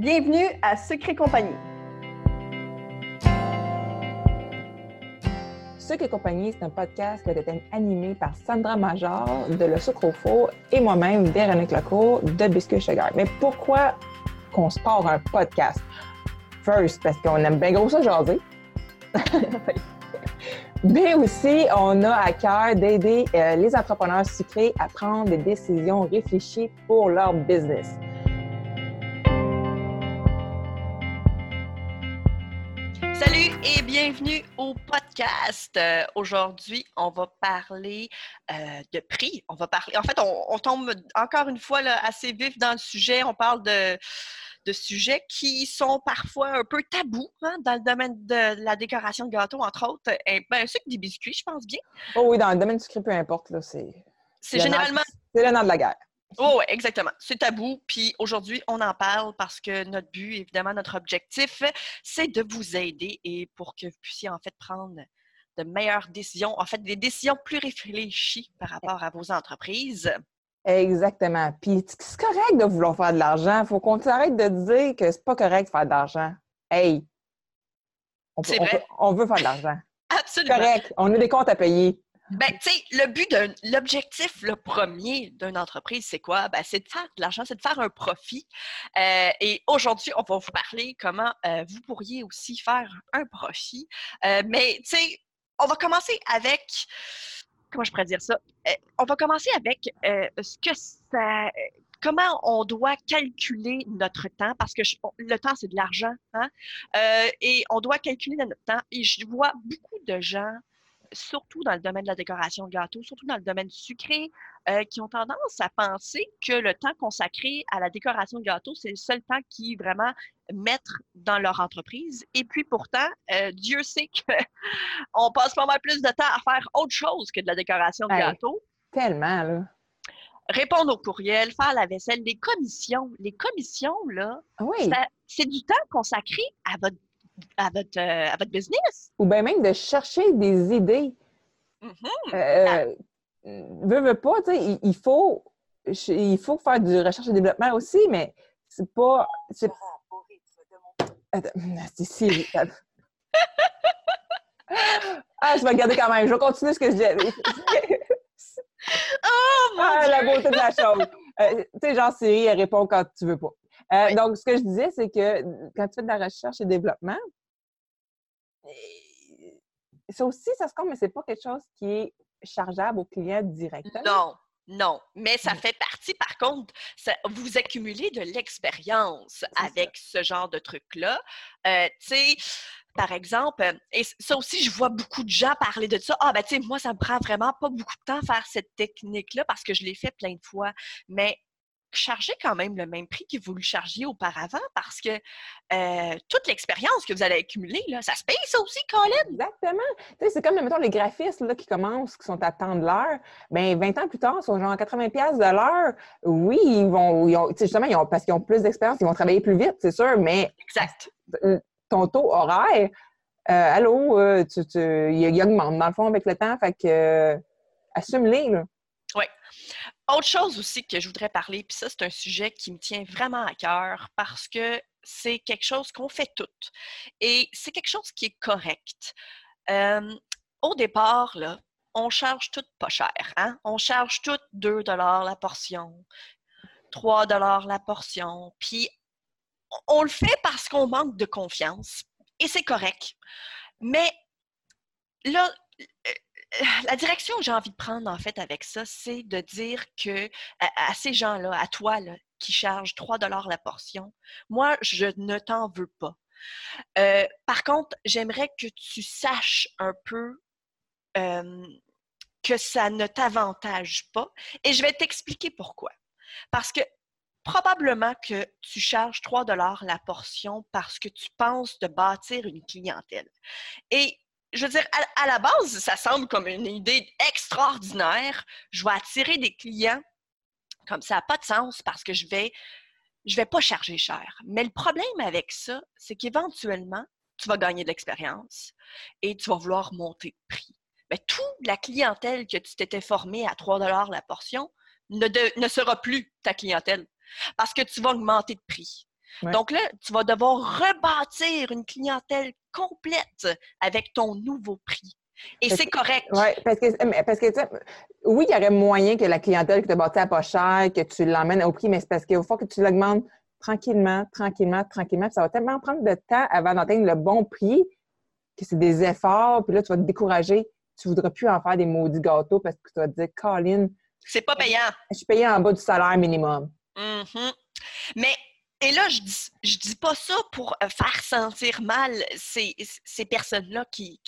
Bienvenue à Secret Compagnie. Secret Compagnie, c'est un podcast qui être animé par Sandra Major de Le Sucre au et moi-même, Véronique Lecourt de Biscuit Sugar. Mais pourquoi qu'on se part un podcast? First, parce qu'on aime bien gros ça. Mais aussi, on a à cœur d'aider euh, les entrepreneurs sucrés à prendre des décisions réfléchies pour leur business. Et bienvenue au podcast. Euh, aujourd'hui, on va parler euh, de prix. On va parler. En fait, on, tombe encore une fois là, assez vif dans le sujet. On parle de, de sujets qui sont parfois un peu tabous hein, dans le domaine de la décoration de gâteaux, entre autres. Et, ben, c'est des biscuits, je pense bien. Oh oui, dans le domaine du sucré, peu importe. Là, c'est, c'est généralement. C'est le nom de la guerre. Oh, oui, exactement. C'est tabou. Puis aujourd'hui, on en parle parce que notre but, évidemment, notre objectif, c'est de vous aider et pour que vous puissiez en fait prendre de meilleures décisions, en fait, des décisions plus réfléchies par rapport à vos entreprises. Exactement. Puis c'est correct de vouloir faire de l'argent. Il faut qu'on arrête de dire que c'est pas correct de faire de l'argent. Hey! On, on, veut faire de l'argent. Absolument. Correct. On a des comptes à payer. Ben, tu sais, le but d'un, l'objectif le premier d'une entreprise, c'est quoi? Ben, c'est de faire de l'argent, c'est de faire un profit. Euh, et aujourd'hui, on va vous parler comment euh, vous pourriez aussi faire un profit. Euh, mais, tu sais, on va commencer avec comment je pourrais dire ça? on va commencer avec ce que ça. Comment on doit calculer notre temps, parce que le temps, c'est de l'argent, hein? et on doit calculer notre temps. Et je vois beaucoup de gens surtout dans le domaine de la décoration de gâteaux, surtout dans le domaine sucré, euh, qui ont tendance à penser que le temps consacré à la décoration de gâteaux, c'est le seul temps qu'ils vraiment mettre dans leur entreprise. Et puis pourtant, euh, Dieu sait qu'on passe pas mal plus de temps à faire autre chose que de la décoration de gâteaux. Tellement, là répondre aux courriels, faire la vaisselle, les commissions. Les commissions, là, oui. c'est du temps consacré à votre à votre, euh, à votre business? Ou bien même de chercher des idées. Mm-hmm. Euh, veux, veux pas, tu sais, il, faut, il faut faire du recherche et développement aussi, mais c'est pas. C'est... Attends, c'est ah, je vais regarder quand même. Je vais continuer ce que je dis. oh, mon ah, la beauté de la chose. Euh, tu sais, genre, Siri, elle répond quand tu veux pas. Euh, donc, ce que je disais, c'est que quand tu fais de la recherche et développement, ça aussi, ça se compte, mais c'est pas quelque chose qui est chargeable au client directement. Non, non, mais ça fait partie, par contre, vous accumulez de l'expérience avec ce genre de truc-là. Euh, tu sais, par exemple, et ça aussi, je vois beaucoup de gens parler de ça. Ah, ben, tu sais, moi, ça me prend vraiment pas beaucoup de temps faire cette technique-là parce que je l'ai fait plein de fois. Mais chargez quand même le même prix que vous le chargiez auparavant parce que euh, toute l'expérience que vous allez accumuler, là, ça se paye ça aussi, Colin? Exactement. c'est comme, mettons, les graphistes là, qui commencent, qui sont à temps de l'heure. Bien, 20 ans plus tard, ils sont genre à 80 de l'heure. Oui, ils vont, ils ont, justement, ils ont, parce qu'ils ont plus d'expérience, ils vont travailler plus vite, c'est sûr, mais exact. ton taux horaire, euh, allô, euh, tu, tu, il augmente dans le fond avec le temps, fait que assume-les, là. Oui. Autre chose aussi que je voudrais parler, puis ça, c'est un sujet qui me tient vraiment à cœur parce que c'est quelque chose qu'on fait toutes. Et c'est quelque chose qui est correct. au départ, là, on charge tout pas cher. Hein? On charge tout 2 la portion, 3 la portion. Puis on le fait parce qu'on manque de confiance. Et c'est correct. Mais là, la direction que j'ai envie de prendre, en fait, avec ça, c'est de dire que à, ces gens-là, à toi, qui chargent 3 la portion, moi, je ne t'en veux pas. Euh, par contre, j'aimerais que tu saches un peu que ça ne t'avantage pas et je vais t'expliquer pourquoi. Parce que probablement que tu charges 3 la portion parce que tu penses de bâtir une clientèle. Et je veux dire, à, la base, ça semble comme une idée extraordinaire. Je vais attirer des clients comme ça n'a pas de sens parce que je vais je vais pas charger cher. Mais le problème avec ça, c'est qu'éventuellement, tu vas gagner de l'expérience et tu vas vouloir monter de prix. Mais toute la clientèle que tu t'étais formée à 3 la portion ne, ne sera plus ta clientèle parce que tu vas augmenter de prix. Donc là, tu vas devoir rebâtir une clientèle complète avec ton nouveau prix. Et c'est correct. Oui, parce que, parce que oui, il y aurait moyen que la clientèle que tu as bâtie à pas cher, que tu l'emmènes au prix, mais c'est parce qu'il faut que tu l'augmentes tranquillement, tranquillement, tranquillement. ça va tellement prendre de temps avant d'atteindre le bon prix que c'est des efforts. Puis là, tu vas te décourager. Tu ne voudras plus en faire des maudits gâteaux parce que tu vas te dire, Colin. C'est pas payant. Je suis payé en bas du salaire minimum. Mm-hmm. Mais et là, je dis, je dis pas ça pour euh, faire sentir mal ces, ces personnes-là qui,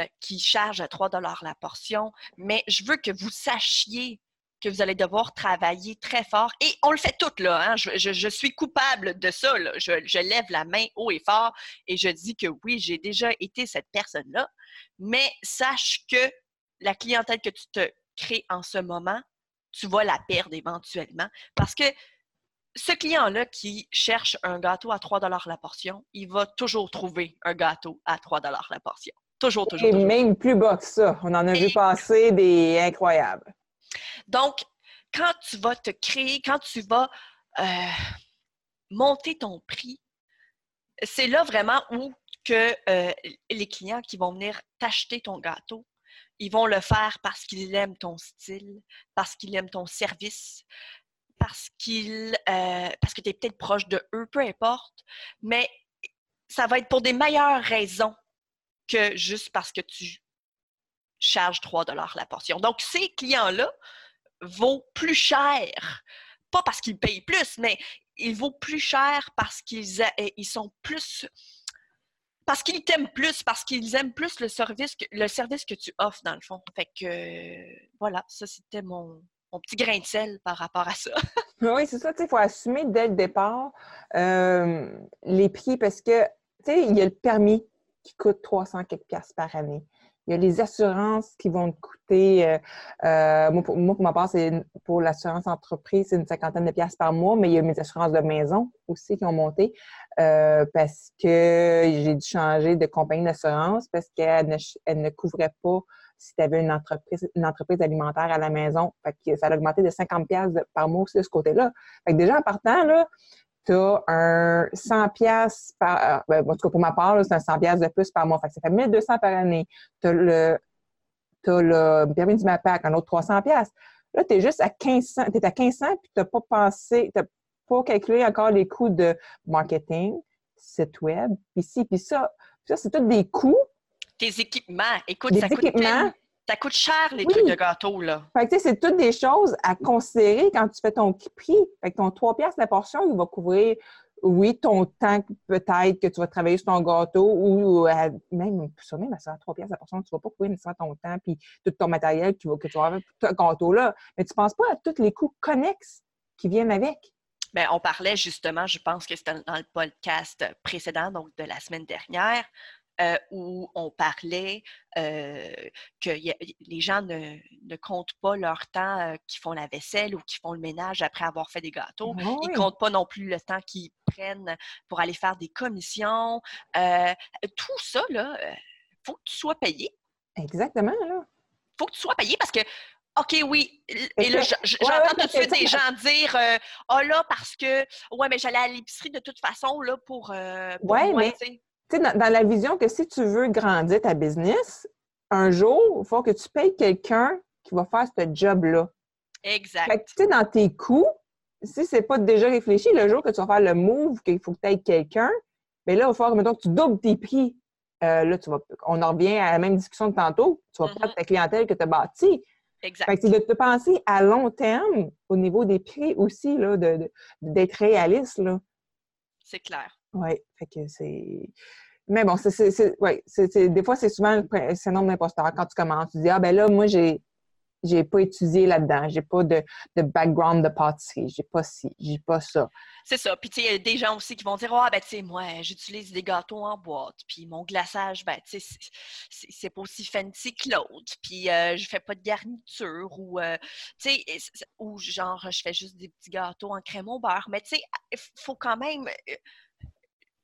euh, chargent à 3 la portion, mais je veux que vous sachiez que vous allez devoir travailler très fort. Et on le fait toutes, là. Hein? Je, je, suis coupable de ça. Là. Je, je, lève la main haut et fort et je dis que oui, j'ai déjà été cette personne-là. Mais sache que la clientèle que tu te crées en ce moment, tu vas la perdre éventuellement parce que ce client-là qui cherche un gâteau à 3 la portion, il va toujours trouver un gâteau à 3 la portion. Toujours, toujours. Et même plus bas que ça. On en a vu passer des incroyables. Donc, quand tu vas te créer, quand tu vas euh, monter ton prix, c'est là vraiment où que euh, les clients qui vont venir t'acheter ton gâteau, ils vont le faire parce qu'ils aiment ton style, parce qu'ils aiment ton service, parce qu'ils euh, parce que tu es peut-être proche de eux, peu importe, mais ça va être pour des meilleures raisons que juste parce que tu charges 3 la portion. Donc, ces clients-là vaut plus cher, pas parce qu'ils payent plus, mais ils vaut plus cher parce qu'ils ils sont plus parce qu'ils t'aiment plus, parce qu'ils aiment plus le service que le service que tu offres dans le fond. Fait que voilà, ça c'était mon, mon petit grain de sel par rapport à ça. oui, c'est ça. Il faut assumer dès le départ euh, les prix parce que, tu sais, il y a le permis qui coûte 300 quelques piastres par année. Il y a les assurances qui vont te coûter, euh, euh, moi, pour, ma part, c'est pour l'assurance entreprise, c'est une cinquantaine de piastres par mois, mais il y a mes assurances de maison aussi qui ont monté parce que j'ai dû changer de compagnie d'assurance parce qu'elle ne couvrait pas si tu avais une entreprise, une entreprise alimentaire à la maison. Fait que ça a augmenté de 50 pièces par mois aussi de ce côté-là. Fait que déjà, en partant, tu as un 100 pièces par... Euh, ben, en tout cas, pour ma part, c'est un 100 pièces de plus par mois. Fait que ça fait 1200 par année. Tu as le, as le permis du MAPAC, un autre 300 pièces. Là, tu es juste à 1500. Tu es à 1500 puis tu n'as pas pensé, tu pas calculé encore les coûts de marketing, site web, puis ci, puis ça. ça, c'est tous des coûts tes équipements. Écoute, ça coûte, ça coûte cher, les trucs de gâteau, là. Fait que, c'est toutes des choses à considérer quand tu fais ton prix. Fait que ton 3 piastres la portion, il va couvrir, oui, ton temps peut-être que tu vas travailler sur ton gâteau ou euh, même, ça même, à 3 piastres la portion, tu ne vas pas couvrir nécessairement ton temps puis tout ton matériel que tu vas avoir pour ton gâteau-là. Mais tu ne penses pas à tous les coûts connexes qui viennent avec? Bien, on parlait justement, je pense que c'était dans le podcast précédent, donc de la semaine dernière, euh, où on parlait euh, que les gens ne, ne, comptent pas leur temps euh, qu'ils font la vaisselle ou qu'ils font le ménage après avoir fait des gâteaux. Ah Ils ne comptent pas non plus le temps qu'ils prennent pour aller faire des commissions. tout ça, là, il faut que tu sois payé. Exactement, là. Il faut que tu sois payé parce que OK, oui. Et là, j'entends tout de suite des gens dire oh là, parce que ouais, mais j'allais à l'épicerie de toute façon là pour, pour ouais, mais tu sais, dans, la vision que si tu veux grandir ta business, un jour, il faut que tu payes quelqu'un qui va faire ce job-là. Exact. Fait que, tu sais, dans tes coûts, si c'est pas déjà réfléchi, le jour que tu vas faire le move, qu'il faut que tu aies quelqu'un, bien là, il va falloir, mettons, que tu doubles tes prix. Euh, là, tu vas, on en revient à la même discussion de tantôt. Tu vas perdre mm-hmm. ta clientèle que tu as bâtie. Exact. Fait que c'est de te penser à long terme au niveau des prix aussi, d'être réaliste, là. C'est clair. Oui, fait que c'est. Mais bon, c'est, ouais, des fois, c'est souvent le syndrome d'imposteur. Quand tu commences, tu dis Ah, ben là, moi, j'ai j'ai pas étudié là-dedans, j'ai pas de, de, background de pâtisserie, j'ai pas ci, j'ai pas ça. C'est ça. Puis, tu sais, il y a des gens aussi qui vont dire Ah, ben, tu sais, moi, j'utilise des gâteaux en boîte, puis mon glaçage, ben, tu sais, c'est pas aussi fancy que l'autre, puis euh, je fais pas de garniture, ou, euh, tu sais, ou genre, je fais juste des petits gâteaux en crème au beurre. Mais, tu sais, il faut quand même euh,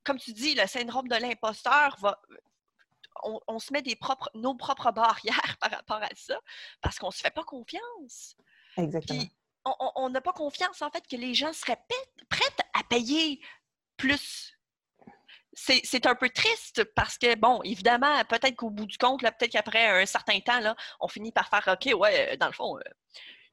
comme tu dis, le syndrome de l'imposteur va. On, se met des propres, nos propres barrières par rapport à ça parce qu'on ne se fait pas confiance. Exactement. Puis, on n'a pas confiance en fait que les gens seraient prêts à payer plus c'est un peu triste parce que, bon, évidemment, peut-être qu'au bout du compte, peut-être qu'après un certain temps, là, on finit par faire OK, ouais, dans le fond, euh,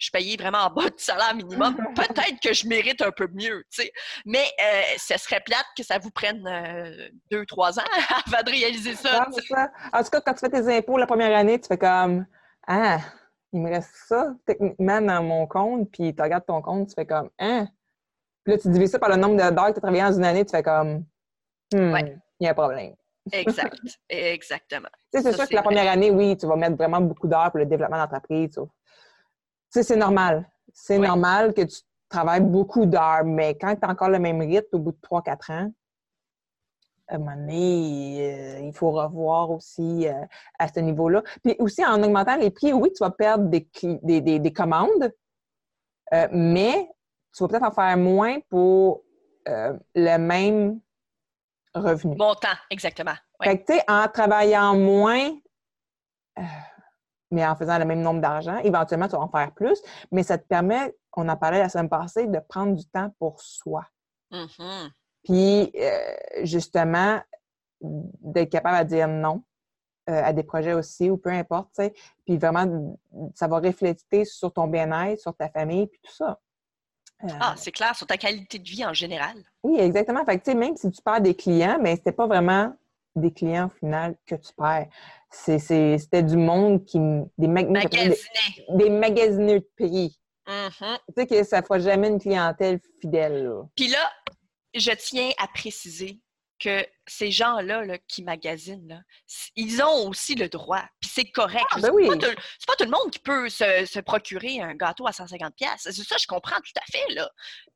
suis payé vraiment en bas du salaire minimum. Peut-être que je mérite un peu mieux, tu sais. Mais euh, ce serait plate que ça vous prenne euh, deux, trois ans avant de réaliser ça, ça. En tout cas, quand tu fais tes impôts la première année, tu fais comme Ah, il me reste ça techniquement dans mon compte, puis tu regardes ton compte, tu fais comme Ah. Puis là, tu divises ça par le nombre d'heures que tu as travaillé dans une année, tu fais comme Hmm, il y a un problème. Exact, exactement. c'est sûr que la première année, oui, tu vas mettre vraiment beaucoup d'heures pour le développement d'entreprise. C'est normal. C'est normal que tu travailles beaucoup d'heures, mais quand tu as encore le même rythme au bout de 3-4 ans, à un moment donné, euh, il faut revoir aussi euh, à ce niveau-là. Puis aussi, en augmentant les prix, oui, tu vas perdre des, des, commandes, euh, mais tu vas peut-être en faire moins pour le même revenu. Montant, exactement. Fait que, tu sais, en travaillant moins, mais en faisant le même nombre d'argent, éventuellement, tu vas en faire plus, mais ça te permet, on en parlait la semaine passée, de prendre du temps pour soi. Mm-hmm. Puis, euh, justement, d'être capable de dire non euh, à des projets aussi, ou peu importe, tu sais. Puis vraiment, ça va refléter sur ton bien-être, sur ta famille, puis tout ça. Ah, c'est clair, sur ta qualité de vie en général. Oui, exactement. Fait que, même si tu perds des clients, mais ce pas vraiment des clients au final que tu perds. C'était du monde qui. Des, Magasinés. des, magasineux de prix. Mm-hmm. Tu sais que ça ne fera jamais une clientèle fidèle. Puis là, je tiens à préciser que ces gens-là qui magasinent, ils ont aussi le droit. Puis c'est correct. Ah, ben oui. c'est, pas tout, le monde qui peut se, procurer un gâteau à 150 pièces. C'est ça, je comprends tout à fait. Là.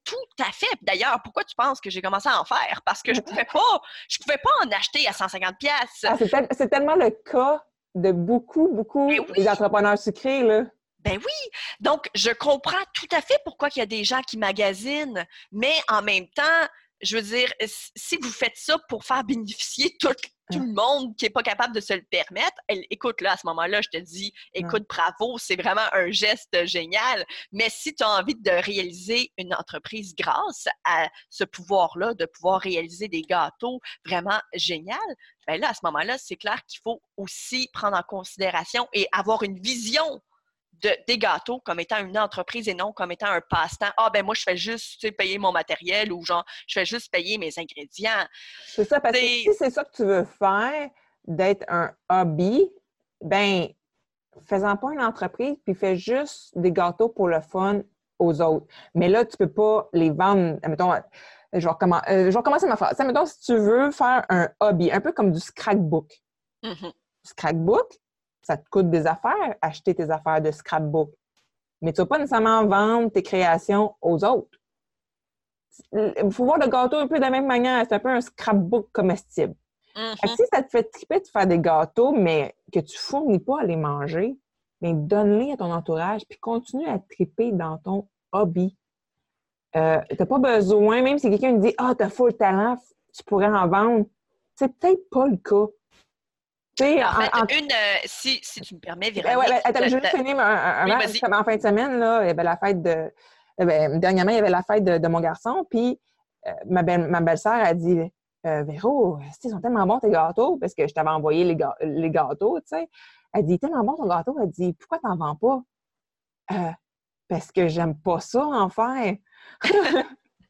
Tout à fait. D'ailleurs, pourquoi tu penses que j'ai commencé à en faire? Parce que je pouvais pas, je pouvais pas en acheter à 150 pièces. Ah, c'est, tellement le cas de beaucoup, beaucoup ben des entrepreneurs sucrés. Là. Ben oui. Donc, je comprends tout à fait pourquoi il y a des gens qui magasinent, mais en même temps, je veux dire, si vous faites ça pour faire bénéficier tout, le monde qui n'est pas capable de se le permettre, écoute, là, à ce moment-là, je te dis, écoute, bravo, c'est vraiment un geste génial. Mais si tu as envie de réaliser une entreprise grâce à ce pouvoir-là, de pouvoir réaliser des gâteaux vraiment génial, ben là, à ce moment-là, c'est clair qu'il faut aussi prendre en considération et avoir une vision des gâteaux comme étant une entreprise et non comme étant un passe-temps. Ah, ben moi, je fais juste payer mon matériel ou genre, je fais juste payer mes ingrédients. C'est ça, parce que si c'est ça que tu veux faire, d'être un hobby, ben, faisant pas une entreprise, puis fais juste des gâteaux pour le fun aux autres. Mais là, tu peux pas les vendre, mettons, je vais, euh, recommencer ma phrase. Mettons, si tu veux faire un hobby, un peu comme du scrapbook. Mm-hmm. Scrapbook, ça te coûte des affaires, acheter tes affaires de scrapbook. Mais tu ne vas pas nécessairement vendre tes créations aux autres. Il faut voir le gâteau un peu de la même manière. C'est un peu un scrapbook comestible. Mm-hmm. Si ça te fait triper de faire des gâteaux, mais que tu ne fournis pas à les manger, bien, donne-les à ton entourage, puis continue à triper dans ton hobby. Euh, tu n'as pas besoin, même si quelqu'un te dit Ah, tu as full talent, tu pourrais en vendre. C'est peut-être pas le cas en fait, une, euh, si, si, tu me permets, ben Véronique. Ouais, attends, je vais finir un, un, en fin de semaine, là, il y avait la fête de. Eh ben, dernièrement, il y avait la fête de, mon garçon, puis euh, ma, belle, ma belle-sœur a dit euh, Véro, ils sont tellement bons tes gâteaux, parce que je t'avais envoyé les, les gâteaux, tu sais. Elle dit Tellement bon ton gâteau. Elle dit Pourquoi t'en vends pas euh, Parce que j'aime pas ça en faire.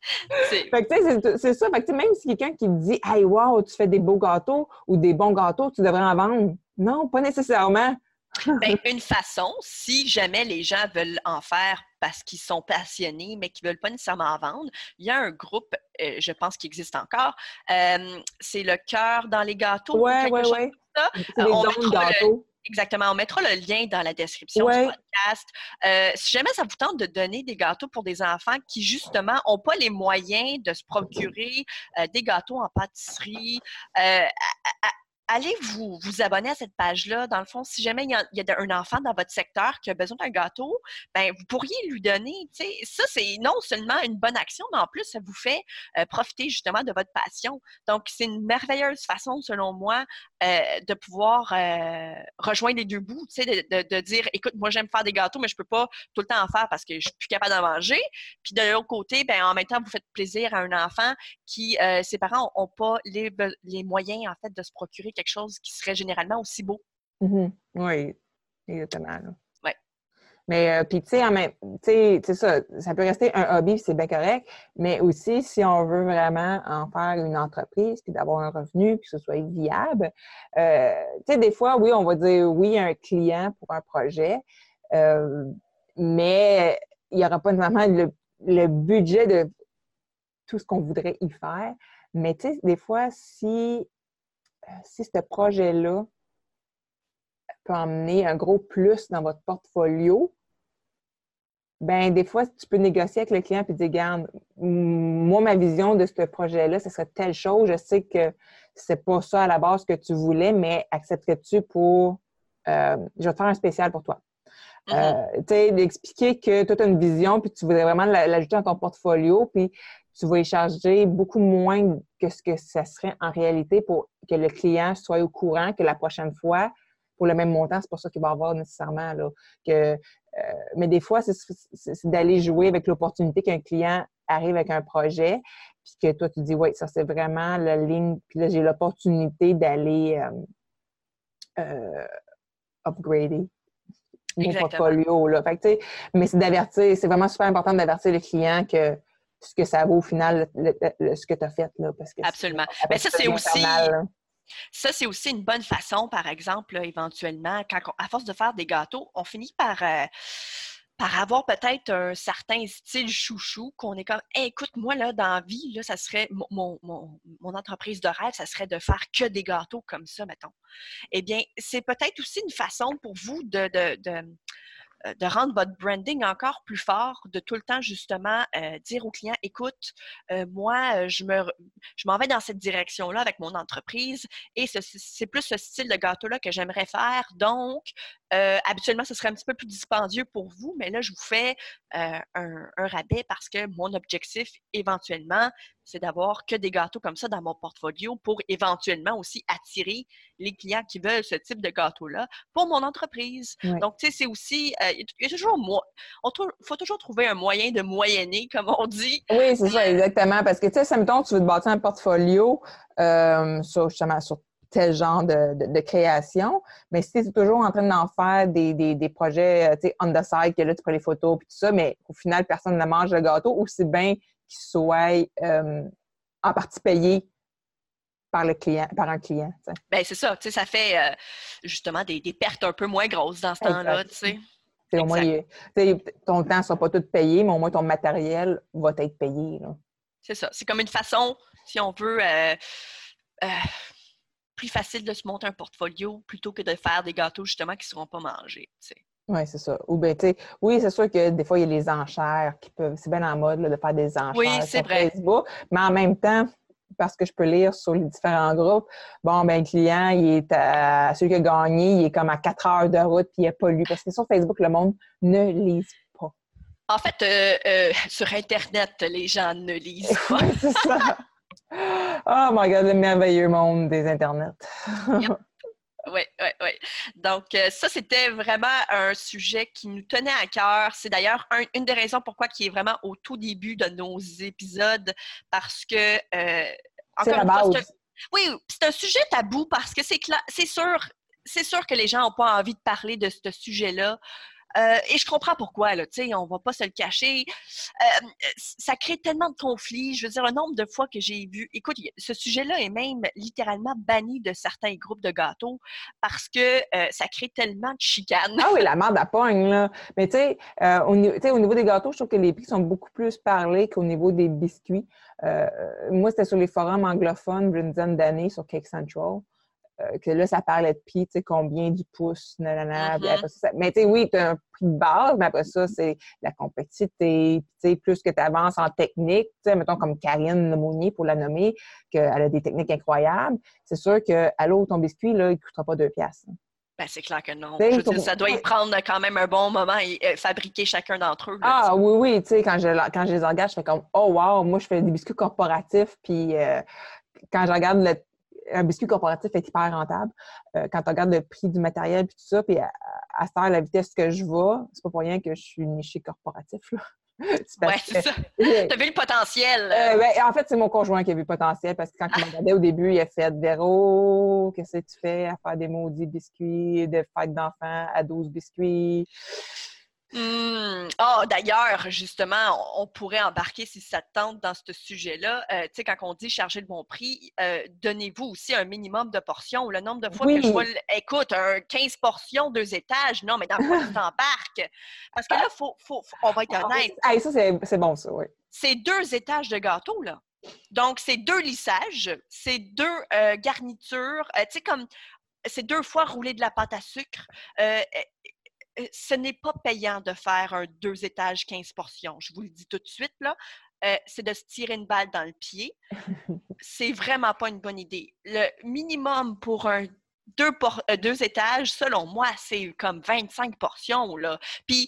c'est ça. Fait même si quelqu'un qui te dit Hey, wow, tu fais des beaux gâteaux ou des bons gâteaux, tu devrais en vendre. Non, pas nécessairement. ben, une façon, si jamais les gens veulent en faire parce qu'ils sont passionnés, mais qui ne veulent pas nécessairement en vendre, il y a un groupe, euh, je pense, qui existe encore. Euh, c'est le cœur dans les gâteaux. Oui, oui, oui. C'est des dons de gâteaux. Exactement. On mettra le lien dans la description du podcast. Euh, si jamais ça vous tente de donner des gâteaux pour des enfants qui, justement, n'ont pas les moyens de se procurer euh, des gâteaux en pâtisserie, euh, allez vous, vous abonner à cette page-là. Dans le fond, si jamais il y, a, un enfant dans votre secteur qui a besoin d'un gâteau, ben vous pourriez lui donner. Ça, c'est non seulement une bonne action, mais en plus, ça vous fait euh, profiter justement de votre passion. Donc, c'est une merveilleuse façon, selon moi, euh, de pouvoir euh, rejoindre les deux bouts, de, de, dire, écoute, moi, j'aime faire des gâteaux, mais je peux pas tout le temps en faire parce que je suis plus capable d'en manger. Puis de l'autre côté, ben, en même temps, vous faites plaisir à un enfant qui, ses parents n'ont pas les, les moyens, en fait, de se procurer quelque chose qui serait généralement aussi beau. Mm-hmm. Oui, exactement. Oui. Mais euh, puis, tu sais, ça, ça peut rester un hobby, c'est bien correct, mais aussi, si on veut vraiment en faire une entreprise, puis d'avoir un revenu, puis que ce soit viable, euh, tu sais, des fois, oui, on va dire oui à un client pour un projet, euh, mais il n'y aura pas nécessairement le, le budget de tout ce qu'on voudrait y faire. Mais tu sais, des fois, si si ce projet-là peut emmener un gros plus dans votre portfolio, ben des fois, tu peux négocier avec le client et dire, regarde, moi, ma vision de ce projet-là, ce serait telle chose. Je sais que c'est pas ça à la base que tu voulais, mais accepterais-tu pour, euh, je vais te faire un spécial pour toi. Mm-hmm. Euh, tu sais, d'expliquer que tu as une vision, puis tu voudrais vraiment l'ajouter dans ton portfolio, puis tu vas y charger beaucoup moins que ce que ça serait en réalité pour que le client soit au courant que la prochaine fois, pour le même montant, c'est pas ça qu'il va avoir nécessairement. Là, que, euh, mais des fois, c'est d'aller jouer avec l'opportunité qu'un client arrive avec un projet, puis que toi, tu dis, oui, ça, c'est vraiment la ligne, puis là, j'ai l'opportunité d'aller euh, euh, upgrader mon portfolio. Là. Fait mais c'est d'avertir, c'est vraiment super important d'avertir le client que ce que ça vaut au final, ce que tu as fait. Là, parce que Absolument. Mais ça, c'est aussi. Ça, c'est aussi une bonne façon, par exemple, éventuellement, quand à force de faire des gâteaux, on finit par, euh, par avoir peut-être un certain style chouchou, qu'on est comme écoute, moi, là, dans la vie, là, ça serait mon, mon, mon, entreprise de rêve, ça serait de faire que des gâteaux comme ça, mettons. Eh bien, c'est peut-être aussi une façon pour vous de, de, de de rendre votre branding encore plus fort, de tout le temps justement euh, dire aux clients, écoute, euh, moi, je me, je m'en vais dans cette direction-là avec mon entreprise et c'est plus ce style de gâteau-là que j'aimerais faire. Donc, habituellement, ce serait un petit peu plus dispendieux pour vous, mais là, je vous fais un, rabais parce que mon objectif, éventuellement, c'est d'avoir que des gâteaux comme ça dans mon portfolio pour éventuellement aussi attirer les clients qui veulent ce type de gâteau-là pour mon entreprise. Donc, tu sais, c'est aussi, euh, il y a toujours, faut toujours trouver un moyen de moyenner, comme on dit. Oui, c'est ça, exactement. Parce que, tu sais, ça tu veux te bâtir un portfolio euh, sur, justement, sur tel genre de, création. Mais si tu es toujours en train d'en faire des, des, projets, euh, tu sais, on the side, que là, tu prends les photos et tout ça, mais au final, personne ne mange le gâteau, aussi bien qui soit euh, en partie payé par le client, par un client. Ben c'est ça, ça fait euh, justement des, pertes un peu moins grosses dans ce temps-là. Au moins, ton temps ne sera pas tout payé, mais au moins ton matériel va être payé. C'est ça. C'est comme une façon, si on veut, euh, plus facile de se monter un portfolio plutôt que de faire des gâteaux justement qui ne seront pas mangés. Oui, c'est ça. Ou ben, oui, c'est sûr que des fois, il y a les enchères qui peuvent. C'est bien en mode de faire des enchères oui, sur vrai. Facebook. Mais en même temps, parce que je peux lire sur les différents groupes, bon, ben, le client, il est à, celui qui a gagné, il est comme à quatre heures de route, puis il n'a pas lu. Parce que sur Facebook, le monde ne lise pas. En fait, euh, euh, sur Internet, les gens ne lisent pas. c'est ça. Oh my God, le merveilleux monde des Internets. Oui, oui, oui. Donc, euh, ça, c'était vraiment un sujet qui nous tenait à cœur. C'est d'ailleurs une des raisons pourquoi qui est vraiment au tout début de nos épisodes, parce que, euh, encore une fois, oui, c'est un sujet tabou parce que c'est c'est sûr, c'est sûr que les gens n'ont pas envie de parler de ce sujet-là. Euh, et je comprends pourquoi, là, tu sais, on va pas se le cacher. Euh, ça crée tellement de conflits. Je veux dire, un nombre de fois que j'ai vu. Écoute, ce sujet-là est même littéralement banni de certains groupes de gâteaux parce que euh, ça crée tellement de chicanes. Ah oui, la merde à pogne, là. Mais tu sais, au, au, niveau des gâteaux, je trouve que les prix sont beaucoup plus parlés qu'au niveau des biscuits. moi, c'était sur les forums anglophones, une dizaine sur Cake Central. Euh, que là, ça parlait de prix, tu sais, combien du pouce, nanana, Mhm. après ça, mais tu sais, oui, tu as un prix de base, mais après ça, c'est la puis tu sais, plus que tu avances en technique, tu sais, mettons comme Karine Lemonnier, pour la nommer, qu'elle a des techniques incroyables, c'est sûr que, allô, ton biscuit, là, il ne coûtera pas deux piastres. Ben, c'est clair que non. Je dire, ça doit y prendre quand même un bon moment et euh, fabriquer chacun d'entre eux. là, Ah oui, oui, tu sais, quand je, quand je les engage, je fais comme Oh wow, moi je fais des biscuits corporatifs, puis euh, quand je regarde le, un biscuit corporatif est hyper rentable. Euh, quand tu regardes le prix du matériel puis tout ça, puis à, à heure, la vitesse que je vais, c'est pas pour rien que je suis nichée corporatif. Là. C'est ça. Euh, T'as vu le potentiel. ben, en fait, c'est mon conjoint qui a vu le potentiel parce que quand il me regardait au début, il a fait Véro, qu'est-ce que tu fais à faire des maudits biscuits, de fêtes d'enfants à 12 biscuits? Hmm. Ah, d'ailleurs, justement, on, on pourrait embarquer, si ça te tente, dans ce sujet-là. Euh, tu sais, quand on dit charger le bon prix, euh, donnez-vous aussi un minimum de portions. Le nombre de fois que je vois, écoute, un 15 portions, deux étages, non, mais dans quoi tu t'embarques? Parce que là, faut, faut, faut- on va être honnête, Ah, ça, c'est bon, ça, oui. c'est deux étages de gâteau, là. Donc, c'est deux lissages, c'est deux euh, garnitures, tu sais, comme, c'est deux fois rouler de la pâte à sucre. Euh, ce n'est pas payant de faire un deux étages, 15 portions. Je vous le dis tout de suite, là. Euh, c'est de se tirer une balle dans le pied. C'est vraiment pas une bonne idée. Le minimum pour un deux, por- euh, deux étages, selon moi, c'est comme 25 portions, là. Puis,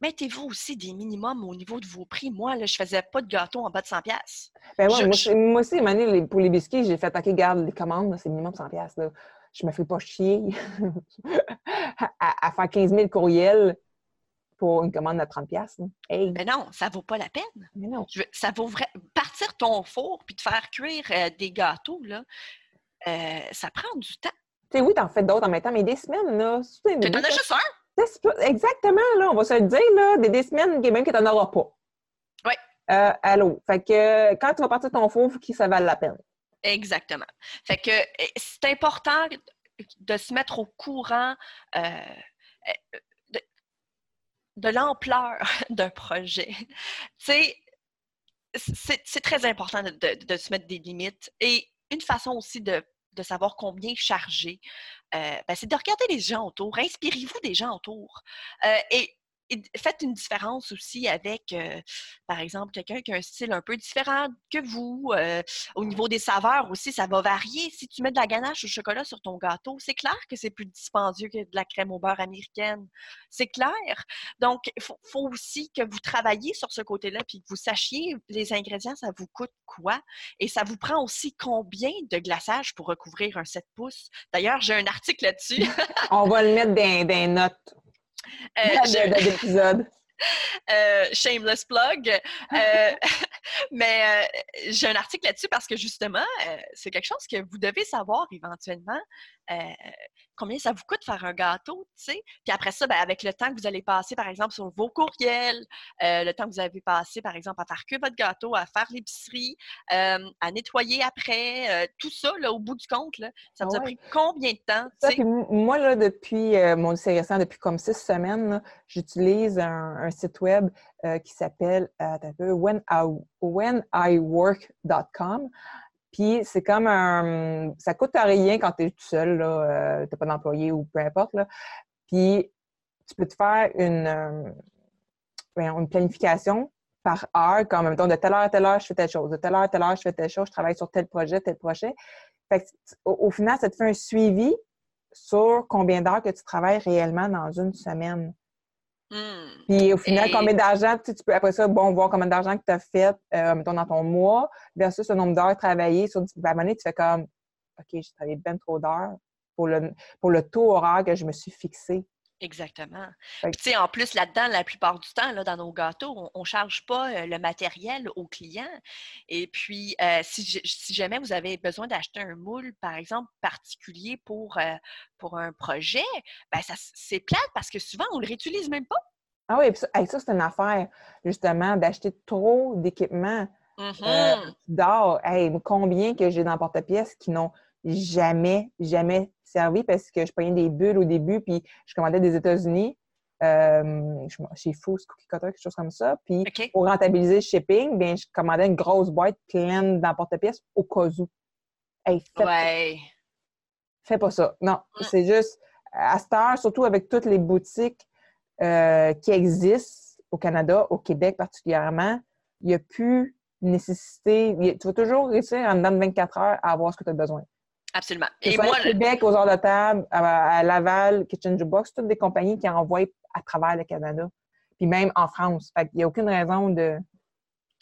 mettez-vous aussi des minimums au niveau de vos prix. Moi, là, je faisais pas de gâteau en bas de 100 pièces. Ben ouais, moi, je- c'est- moi aussi, Mané, pour les biscuits, j'ai fait, OK, garde les commandes, c'est minimum 100 pièces. Je me fais pas chier à, à faire 15 000 courriels pour une commande de 30 pièces Hey, Mais non, ça vaut pas la peine. mais non. Je ça vaut vrai. Partir ton four puis te faire cuire euh, des gâteaux, là, euh, ça prend du temps. Tu sais, oui, t'en fais d'autres en même temps, mais des semaines, là. Tu en as juste un? Exactement, là, on va se le dire, là, des, des semaines, même que tu n'en auras pas. Oui. Euh, allô. Fait que quand tu vas partir ton four, il faut qu'il ça vaille la peine. Exactement. Fait que euh, c'est important de se mettre au courant euh, euh, de, l'ampleur d'un projet. C'est très important de, se mettre des limites. Et une façon aussi de, savoir combien charger, euh, ben, c'est de regarder les gens autour. Inspirez-vous des gens autour. Euh, faites une différence aussi avec, euh, par exemple, quelqu'un qui a un style un peu différent que vous. euh, au niveau des saveurs aussi, ça va varier. Si tu mets de la ganache au chocolat sur ton gâteau, c'est clair que c'est plus dispendieux que de la crème au beurre américaine. C'est clair. Donc, il faut, aussi que vous travailliez sur ce côté-là, puis que vous sachiez les ingrédients, ça vous coûte quoi? Et ça vous prend aussi combien de glaçage pour recouvrir un 7 pouces? D'ailleurs, j'ai un article là-dessus. On va le mettre dans des notes Euh, de- je- de- d'épisode. Euh, shameless plug. Euh, mais euh, j'ai un article là-dessus parce que justement, euh, c'est quelque chose que vous devez savoir éventuellement. Euh, combien ça vous coûte faire un gâteau, tu sais? Puis après ça, ben, avec le temps que vous allez passer, par exemple, sur vos courriels, euh, le temps que vous avez passé, par exemple, à faire que votre gâteau, à faire l'épicerie, euh, à nettoyer après, euh, tout ça, là, au bout du compte, là, ça vous a pris combien de temps, Ça, puis moi, là, depuis mon lycée récent, depuis comme six semaines, j'utilise un, un site web euh, Puis c'est comme un. Ça coûte rien quand tu es tout seul, là, euh, t'as pas d'employé ou peu importe. Là. Puis tu peux te faire une, euh, une planification par heure, comme même de telle heure à telle heure, je fais telle chose, de telle heure à telle heure, je fais telle chose, je travaille sur tel projet, tel projet. Fait que, au final, ça te fait un suivi sur combien d'heures que tu travailles réellement dans une semaine. Hmm. Puis au final, Et- combien d'argent, tu, peux après ça, bon, voir combien d'argent que tu as fait, euh, mettons, dans ton mois, versus le nombre d'heures travaillées sur puis à un moment donné, tu fais comme OK, j'ai travaillé bien trop d'heures pour le, pour le taux horaire que je me suis fixé. Exactement. Puis, tu sais, en plus, là-dedans, la plupart du temps, là, dans nos gâteaux, on ne charge pas euh, le matériel au client. Et puis, euh, si, jamais vous avez besoin d'acheter un moule, par exemple, particulier pour, euh, pour un projet, ben ça, c'est plate parce que souvent, on ne le réutilise même pas. Ah oui, ça, hey, ça, c'est une affaire, justement, d'acheter trop d'équipements Mhm. euh, d'or. Hey, combien que j'ai dans le porte-pièce qui n'ont jamais, jamais servi parce que je prenais des bulles au début, puis je commandais des États-Unis, euh, chez Foods, Cookie Cutter, quelque chose comme ça. Puis pour rentabiliser le shipping, bien, je commandais une grosse boîte pleine porte-pièce au cas où. Hey, Ouais. fais pas ça. Non, Mm. c'est juste, à cette heure, surtout avec toutes les boutiques euh, qui existent au Canada, au Québec particulièrement, il n'y a plus nécessité. a- Tu vas toujours réussir en dedans de 24 heures à avoir ce que tu as besoin. Absolument. Et soit moi, à Québec, aux heures de table, à, Laval, Kitchen Jukebox, toutes des compagnies qui envoient à travers le Canada. Puis même en France. Fait qu'il n'y a aucune raison de.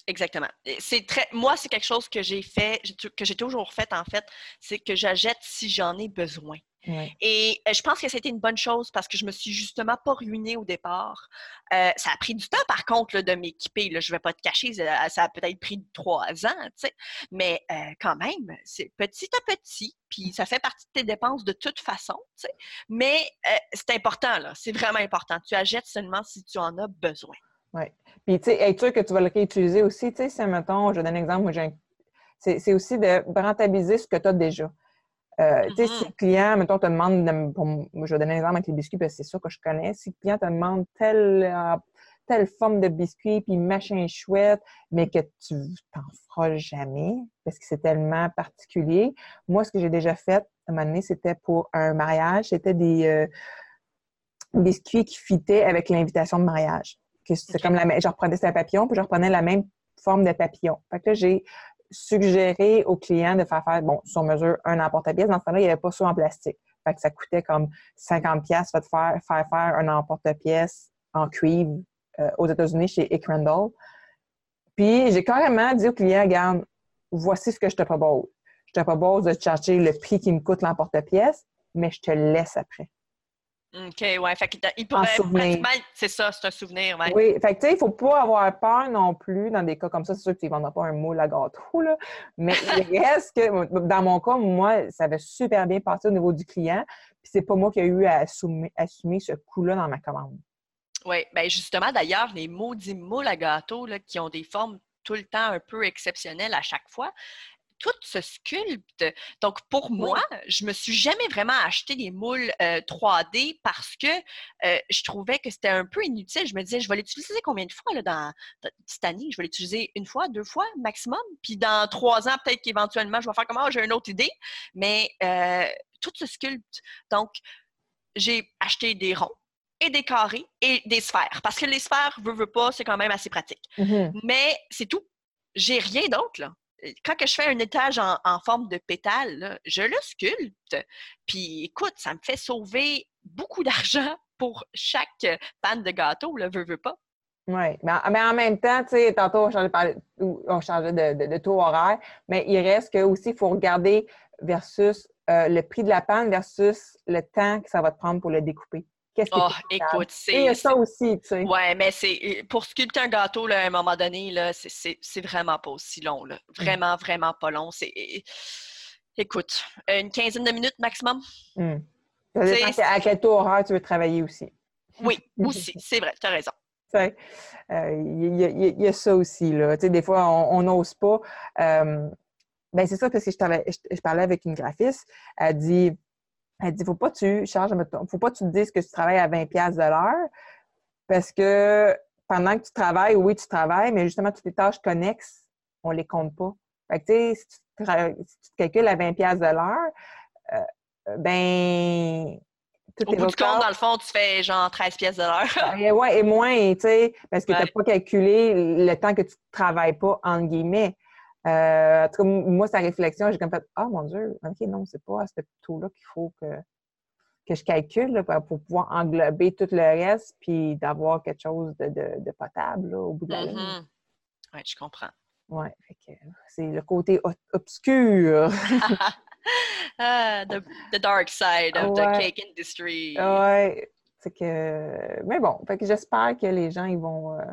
Exactement. C'est très, moi, c'est quelque chose que j'ai fait, que j'ai toujours fait en fait, c'est que j'achète si j'en ai besoin. Ouais. Et euh, je pense que c'était une bonne chose parce que je me suis justement pas ruinée au départ. Euh, ça a pris du temps, par contre, là, de m'équiper. Je vais pas te cacher, ça, ça a peut-être pris trois ans, tu sais. Mais euh, quand même, c'est petit à petit. Puis ça fait partie de tes dépenses de toute façon, tu sais. Mais euh, c'est important, là. C'est vraiment important. Tu achètes seulement si tu en as besoin. Puis, tu sais, être sûr que tu vas le réutiliser aussi. Tu sais, si, mettons, je donne un exemple, moi, j'ai un- c'est aussi de rentabiliser ce que tu as déjà. Euh, Tu sais, si le client, mettons, te demande, de- m- je vais donner un exemple avec les biscuits, parce que c'est ça que je connais. Si le client te demande telle, euh, telle forme de biscuit, puis machin chouette, mais que tu t'en feras jamais, parce que c'est tellement particulier. Moi, ce que j'ai déjà fait, à un moment donné, c'était pour un mariage, c'était des euh, biscuits qui fitaient avec l'invitation de mariage. C'est comme la même, je reprenais c'était un papillon, puis je reprenais la même forme de papillon. Fait que là, j'ai suggéré au client de faire faire, bon, sur mesure, un emporte-pièce. Dans ce temps-là, il n'y avait pas ça en plastique. Ça coûtait comme 50 pièces faire, faire faire un emporte-pièce en cuivre euh, aux États-Unis chez Ick Randall. Puis j'ai carrément dit au client, regarde, voici ce que je te propose. Je te propose de chercher le prix qui me coûte l'emporte-pièce, mais je te laisse après. OK, ouais. Fait qu'il pourrait C'est ça, c'est un souvenir, ouais. Oui, fait que tu sais, il faut pas avoir peur non plus dans des cas comme ça. C'est sûr que tu ne vendras pas un moule à gâteau, là. Mais il reste que, dans mon cas, moi, ça avait super bien passé au niveau du client. Puis c'est pas moi qui ai eu à assumer, assumer ce coût-là dans ma commande. Oui, bien justement, d'ailleurs, les maudits moules à gâteau là, qui ont des formes tout le temps un peu exceptionnelles à chaque fois, tout se sculpte. Donc, pour moi, je me suis jamais vraiment acheté des moules euh, 3D parce que euh, je trouvais que c'était un peu inutile. Je me disais, je vais l'utiliser combien de fois là, dans, dans cette année? Je vais l'utiliser une fois, deux fois maximum. Puis dans trois ans, peut-être qu'éventuellement, je vais faire comme, ah, j'ai une autre idée. Mais euh, tout se sculpte. Donc, j'ai acheté des ronds et des carrés et des sphères. Parce que les sphères, veux, veux pas, c'est quand même assez pratique. Mais c'est tout. J'ai rien d'autre, là. Quand que je fais un étage en, forme de pétale, je le sculpte. Puis écoute, ça me fait sauver beaucoup d'argent pour chaque panne de gâteau, là, veux, veux pas. Oui, mais, mais en même temps, tu sais, tantôt, on changeait, de- de taux horaire, mais il reste que aussi, il faut regarder versus euh, le prix de la panne versus le temps que ça va te prendre pour le découper. Qu'est-ce Oh, plus rentable? écoute, Et il y a c'est. ça aussi, tu sais. Ouais, mais c'est pour sculpter un gâteau, là, à un moment donné, là, c'est- c'est c'est vraiment pas aussi long. Là. Vraiment, vraiment pas long. C'est. Écoute, une quinzaine de minutes maximum? Hmm. Ça dépend C'est- à quel taux horaire tu veux travailler aussi. Oui, aussi, c'est vrai, tu as raison. Tu sais, euh, Il y, a- il y il y a ça aussi. Là. Tu sais, des fois, on n'ose pas. Euh, ben c'est ça, parce que je, travaille- je- je parlais avec une graphiste. Elle dit elle dit, faut pas que tu charges, faut pas que tu te dises que tu travailles à 20$ piastres de l'heure parce que pendant que tu travailles, oui, tu travailles, mais justement, toutes les tâches connexes, on les compte pas. Fait que, tu sais, si tu, tra- si tu te calcules à 20$ piastres de l'heure, euh, ben, toutes Au bout du compte, dans le fond, tu fais genre 13 pièces de l'heure. et ouais, et moins, tu sais, parce que tu n'as pas calculé le temps que tu ne travailles pas, entre guillemets. Euh, en tout cas, moi, sa réflexion, j'ai comme fait Ah mon Dieu, OK, non, c'est pas à ce taux-là qu'il faut que, que je calcule là, pour pouvoir englober tout le reste puis d'avoir quelque chose de, de, de potable là, au bout de la ligne. Mhm. Ouais, je comprends. Que c'est le côté obscur. Ah, the, the dark side of the cake industry. C'est que. Mais bon, j'espère que les gens ils vont. euh,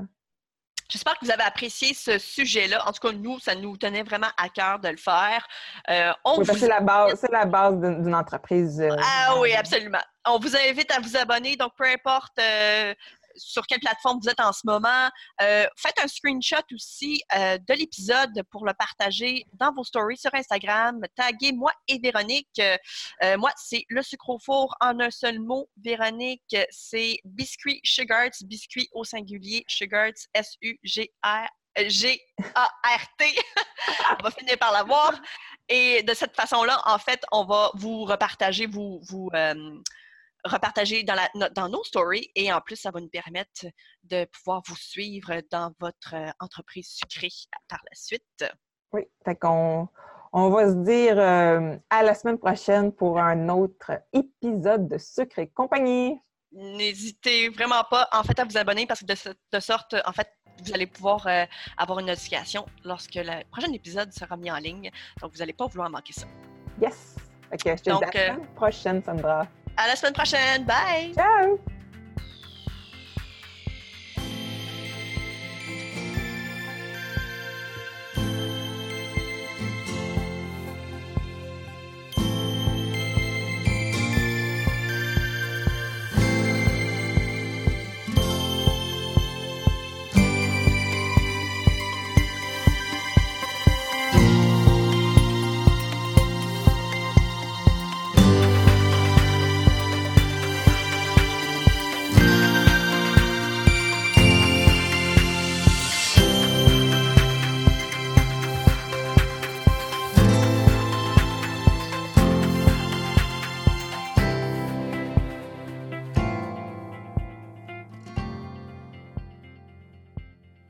J'espère que vous avez apprécié ce sujet-là. En tout cas, nous, ça nous tenait vraiment à cœur de le faire. Euh, oui, vous c'est la base, la base d'une d'une entreprise. euh, Ah oui, absolument. On vous invite à vous abonner. Donc, peu importe euh, sur quelle plateforme vous êtes en ce moment, euh, faites un screenshot aussi euh, de l'épisode pour le partager dans vos stories sur Instagram. Taguez moi et Véronique. Euh, moi, c'est le sucre au four en un seul mot. Véronique, c'est biscuit Sugarts, biscuit au singulier, Sugarts, S-U-G-R. G-A-R-T. on va finir par l'avoir. Et de cette façon-là, en fait, on va vous repartager, vous, repartager dans, la, dans nos stories et en plus, ça va nous permettre de pouvoir vous suivre dans votre euh, entreprise sucrée par la suite. Oui, fait qu'on on va se dire euh, à la semaine prochaine pour un autre épisode de Sucre et compagnie. N'hésitez vraiment pas, en fait, à vous abonner parce que de, sorte, en fait, vous allez pouvoir euh, avoir une notification lorsque le prochain épisode sera mis en ligne. Donc, vous n'allez pas vouloir manquer ça. Yes! Ok, je te dis à la semaine prochaine, Sandra. À la semaine prochaine. Bye! Ciao!